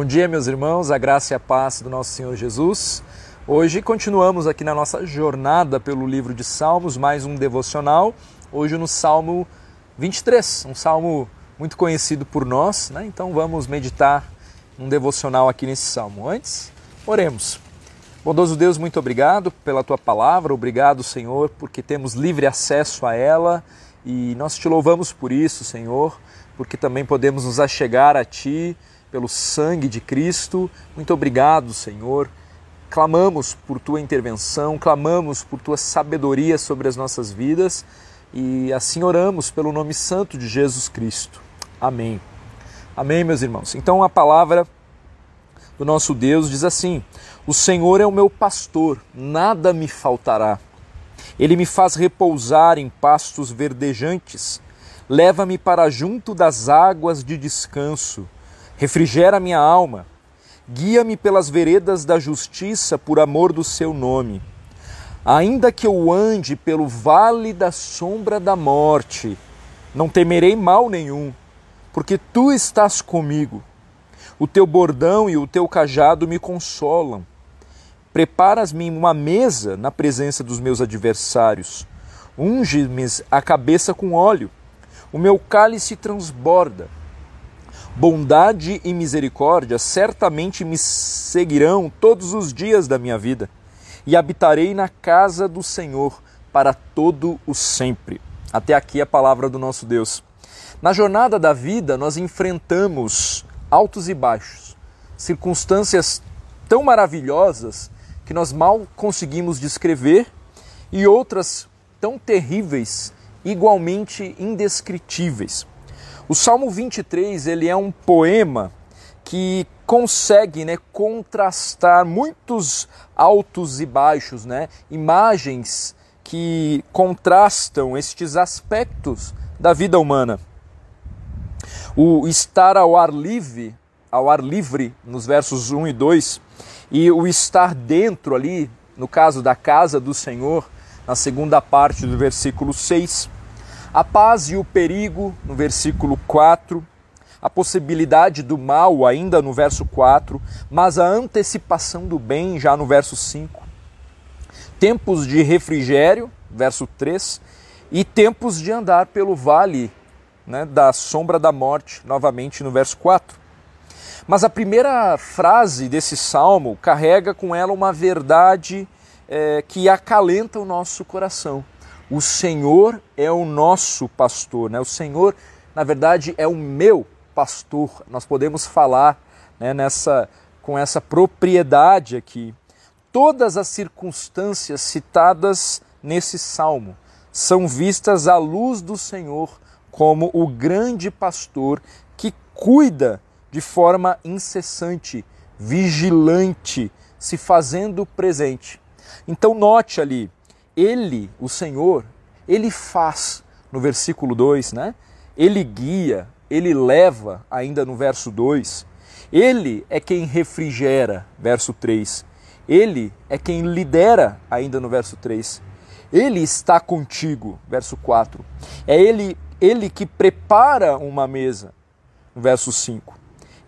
Bom dia, meus irmãos, a graça e a paz do nosso Senhor Jesus. Hoje continuamos aqui na nossa jornada pelo livro de Salmos, mais um devocional. Hoje no Salmo 23, um salmo muito conhecido por nós, né? Então vamos meditar um devocional aqui nesse salmo. Antes, oremos. Bondoso Deus, muito obrigado pela tua palavra, obrigado, Senhor, porque temos livre acesso a ela e nós te louvamos por isso, Senhor, porque também podemos nos achegar a ti pelo sangue de Cristo. Muito obrigado, Senhor. Clamamos por tua intervenção, clamamos por tua sabedoria sobre as nossas vidas e assim oramos pelo nome santo de Jesus Cristo. Amém. Amém, meus irmãos. Então a palavra do nosso Deus diz assim: O Senhor é o meu pastor, nada me faltará. Ele me faz repousar em pastos verdejantes, leva-me para junto das águas de descanso, refrigera minha alma, guia-me pelas veredas da justiça por amor do seu nome. Ainda que eu ande pelo vale da sombra da morte, não temerei mal nenhum, porque tu estás comigo. O teu bordão e o teu cajado me consolam. Preparas-me uma mesa na presença dos meus adversários. Unge-me a cabeça com óleo. O meu cálice transborda. Bondade e misericórdia certamente me seguirão todos os dias da minha vida, e habitarei na casa do Senhor para todo o sempre. Até aqui a palavra do nosso Deus. Na jornada da vida, nós enfrentamos altos e baixos, circunstâncias tão maravilhosas que nós mal conseguimos descrever e outras tão terríveis, igualmente indescritíveis. O Salmo 23 ele é um poema que consegue né, contrastar muitos altos e baixos, né, imagens que contrastam estes aspectos da vida humana. O estar ao ar livre, ao ar livre, nos versos 1 e 2, e o estar dentro ali, no caso da casa do Senhor, na segunda parte do versículo 6. A paz e o perigo, no versículo 4. A possibilidade do mal, ainda no verso 4, mas a antecipação do bem, já no verso 5. Tempos de refrigério, verso 3. E tempos de andar pelo vale né, da sombra da morte, novamente no verso 4. Mas a primeira frase desse salmo carrega com ela uma verdade é, que acalenta o nosso coração. O Senhor é o nosso pastor, né? o Senhor, na verdade, é o meu pastor. Nós podemos falar né, nessa, com essa propriedade aqui. Todas as circunstâncias citadas nesse salmo são vistas à luz do Senhor como o grande pastor que cuida de forma incessante, vigilante, se fazendo presente. Então, note ali, ele, o Senhor, ele faz, no versículo 2, né? Ele guia, ele leva, ainda no verso 2. Ele é quem refrigera, verso 3. Ele é quem lidera, ainda no verso 3. Ele está contigo, verso 4. É ele ele que prepara uma mesa, verso 5.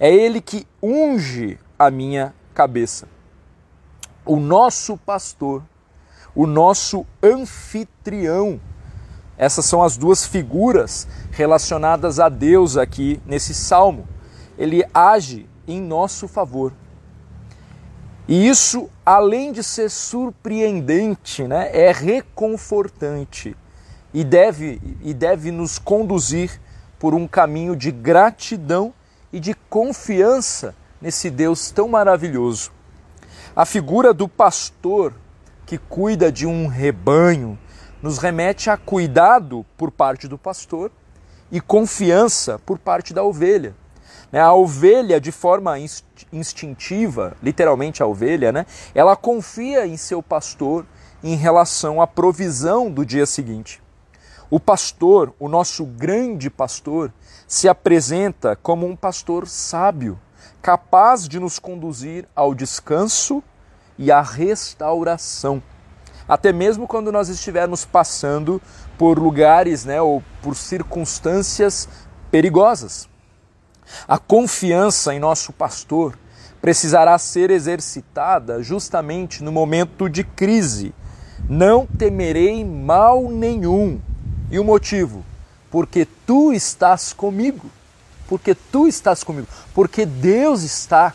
É ele que unge a minha cabeça. O nosso pastor, o nosso anfitrião. Essas são as duas figuras relacionadas a Deus aqui nesse salmo. Ele age em nosso favor. E isso, além de ser surpreendente, né, é reconfortante e deve, e deve nos conduzir por um caminho de gratidão e de confiança nesse Deus tão maravilhoso. A figura do pastor que cuida de um rebanho nos remete a cuidado por parte do pastor e confiança por parte da ovelha. Né, a ovelha, de forma instintiva, literalmente a ovelha, né, ela confia em seu pastor em relação à provisão do dia seguinte. O pastor, o nosso grande pastor, se apresenta como um pastor sábio, capaz de nos conduzir ao descanso e à restauração. Até mesmo quando nós estivermos passando por lugares né, ou por circunstâncias perigosas. A confiança em nosso pastor precisará ser exercitada justamente no momento de crise. Não temerei mal nenhum. E o motivo? Porque tu estás comigo. Porque tu estás comigo. Porque Deus está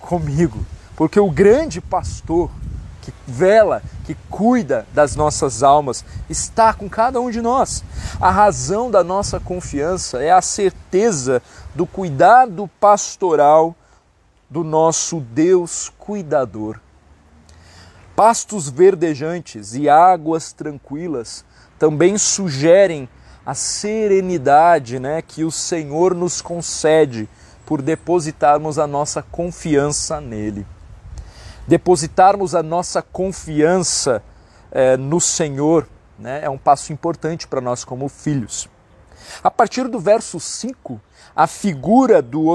comigo. Porque o grande pastor que vela, que cuida das nossas almas, está com cada um de nós. A razão da nossa confiança é a certeza do cuidado pastoral do nosso Deus cuidador. Pastos verdejantes e águas tranquilas também sugerem a serenidade né, que o Senhor nos concede por depositarmos a nossa confiança nele depositarmos a nossa confiança é, no Senhor né, é um passo importante para nós como filhos. A partir do verso 5, a figura do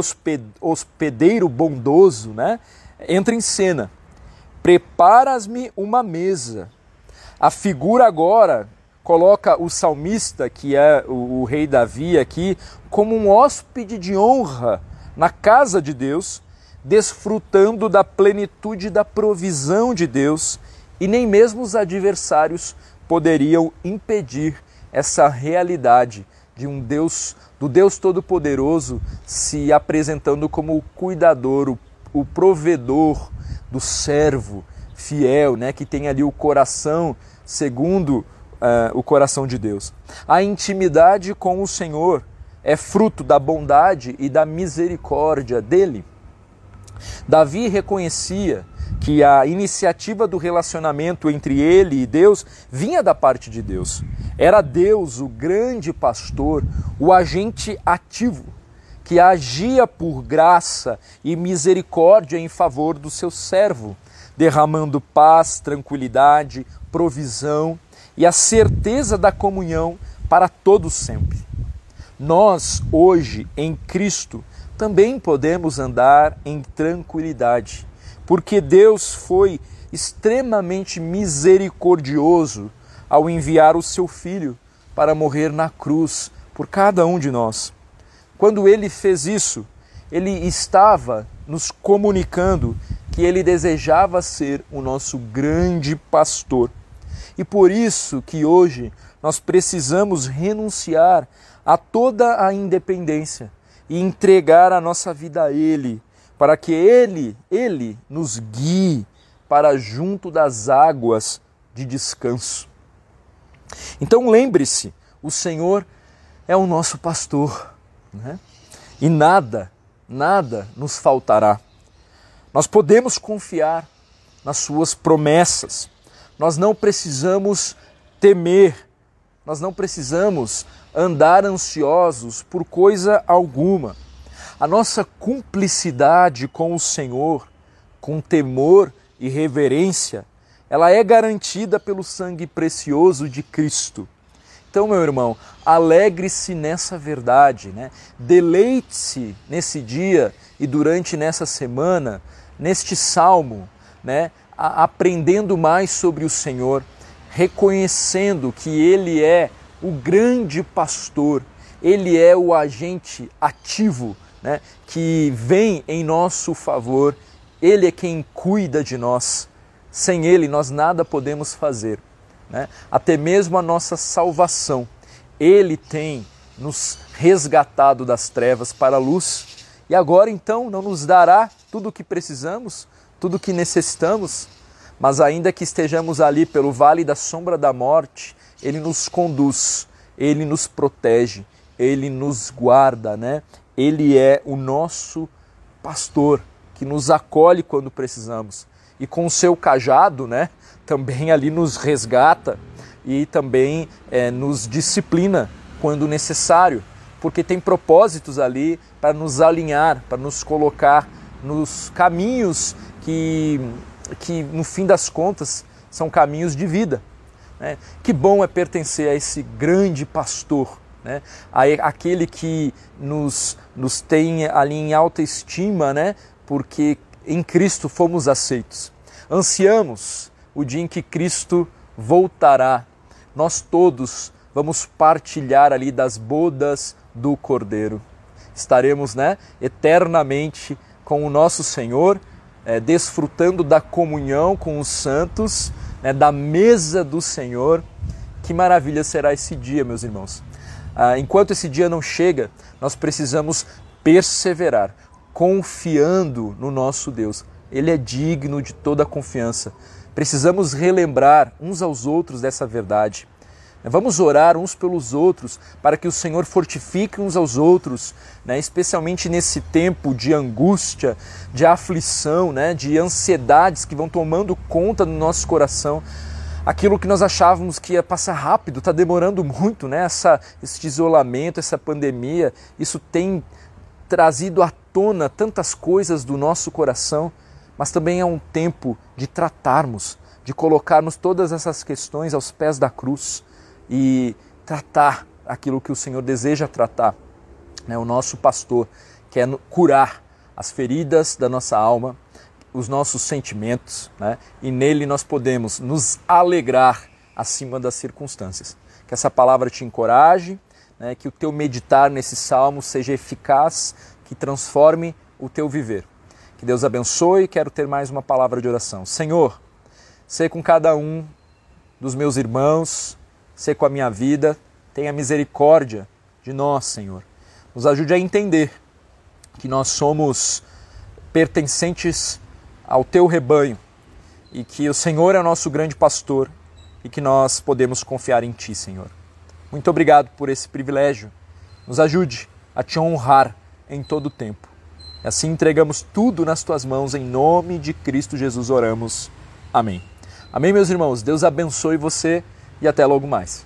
hospedeiro bondoso né, entra em cena. Preparas-me uma mesa. A figura agora coloca o salmista, que é o, o rei Davi aqui, como um hóspede de honra na casa de Deus desfrutando da plenitude da provisão de Deus, e nem mesmo os adversários poderiam impedir essa realidade de um Deus, do Deus Todo-Poderoso se apresentando como o cuidador, o, o provedor do servo fiel, né, que tem ali o coração segundo uh, o coração de Deus. A intimidade com o Senhor é fruto da bondade e da misericórdia dele. Davi reconhecia que a iniciativa do relacionamento entre ele e Deus vinha da parte de Deus. Era Deus, o grande pastor, o agente ativo, que agia por graça e misericórdia em favor do seu servo, derramando paz, tranquilidade, provisão e a certeza da comunhão para todos sempre. Nós, hoje, em Cristo, também podemos andar em tranquilidade, porque Deus foi extremamente misericordioso ao enviar o seu Filho para morrer na cruz por cada um de nós. Quando ele fez isso, ele estava nos comunicando que ele desejava ser o nosso grande pastor. E por isso que hoje nós precisamos renunciar a toda a independência e entregar a nossa vida a Ele, para que Ele, Ele nos guie para junto das águas de descanso. Então lembre-se, o Senhor é o nosso pastor, né? e nada, nada nos faltará. Nós podemos confiar nas Suas promessas, nós não precisamos temer, nós não precisamos andar ansiosos por coisa alguma. A nossa cumplicidade com o Senhor, com temor e reverência, ela é garantida pelo sangue precioso de Cristo. Então, meu irmão, alegre-se nessa verdade, né? deleite-se nesse dia e durante nessa semana, neste salmo, né? aprendendo mais sobre o Senhor, reconhecendo que Ele é o grande pastor, ele é o agente ativo né, que vem em nosso favor, ele é quem cuida de nós. Sem ele, nós nada podemos fazer, né? até mesmo a nossa salvação. Ele tem nos resgatado das trevas para a luz e agora então não nos dará tudo o que precisamos, tudo o que necessitamos, mas ainda que estejamos ali pelo vale da sombra da morte, ele nos conduz, ele nos protege, ele nos guarda, né? Ele é o nosso pastor que nos acolhe quando precisamos e com o seu cajado, né? Também ali nos resgata e também é, nos disciplina quando necessário, porque tem propósitos ali para nos alinhar, para nos colocar nos caminhos que, que no fim das contas são caminhos de vida. Né? Que bom é pertencer a esse grande pastor, né? aquele que nos, nos tem ali em alta estima, né? porque em Cristo fomos aceitos. Ansiamos o dia em que Cristo voltará. Nós todos vamos partilhar ali das bodas do Cordeiro. estaremos né, eternamente com o nosso Senhor, é, desfrutando da comunhão com os santos, né, da mesa do Senhor. Que maravilha será esse dia, meus irmãos. Ah, enquanto esse dia não chega, nós precisamos perseverar, confiando no nosso Deus. Ele é digno de toda a confiança. Precisamos relembrar uns aos outros dessa verdade. Vamos orar uns pelos outros para que o Senhor fortifique uns aos outros, né? especialmente nesse tempo de angústia, de aflição, né? de ansiedades que vão tomando conta do nosso coração. Aquilo que nós achávamos que ia passar rápido, está demorando muito, né? Essa, esse isolamento, essa pandemia, isso tem trazido à tona tantas coisas do nosso coração, mas também é um tempo de tratarmos, de colocarmos todas essas questões aos pés da cruz e tratar aquilo que o Senhor deseja tratar. Né? O nosso pastor quer curar as feridas da nossa alma, os nossos sentimentos, né? e nele nós podemos nos alegrar acima das circunstâncias. Que essa palavra te encoraje, né? que o teu meditar nesse salmo seja eficaz, que transforme o teu viver. Que Deus abençoe. Quero ter mais uma palavra de oração. Senhor, sei com cada um dos meus irmãos, ser com a minha vida. Tenha misericórdia de nós, Senhor. Nos ajude a entender que nós somos pertencentes ao teu rebanho e que o Senhor é o nosso grande pastor e que nós podemos confiar em ti, Senhor. Muito obrigado por esse privilégio. Nos ajude a te honrar em todo o tempo. E assim entregamos tudo nas tuas mãos, em nome de Cristo Jesus oramos. Amém. Amém, meus irmãos. Deus abençoe você e até logo mais.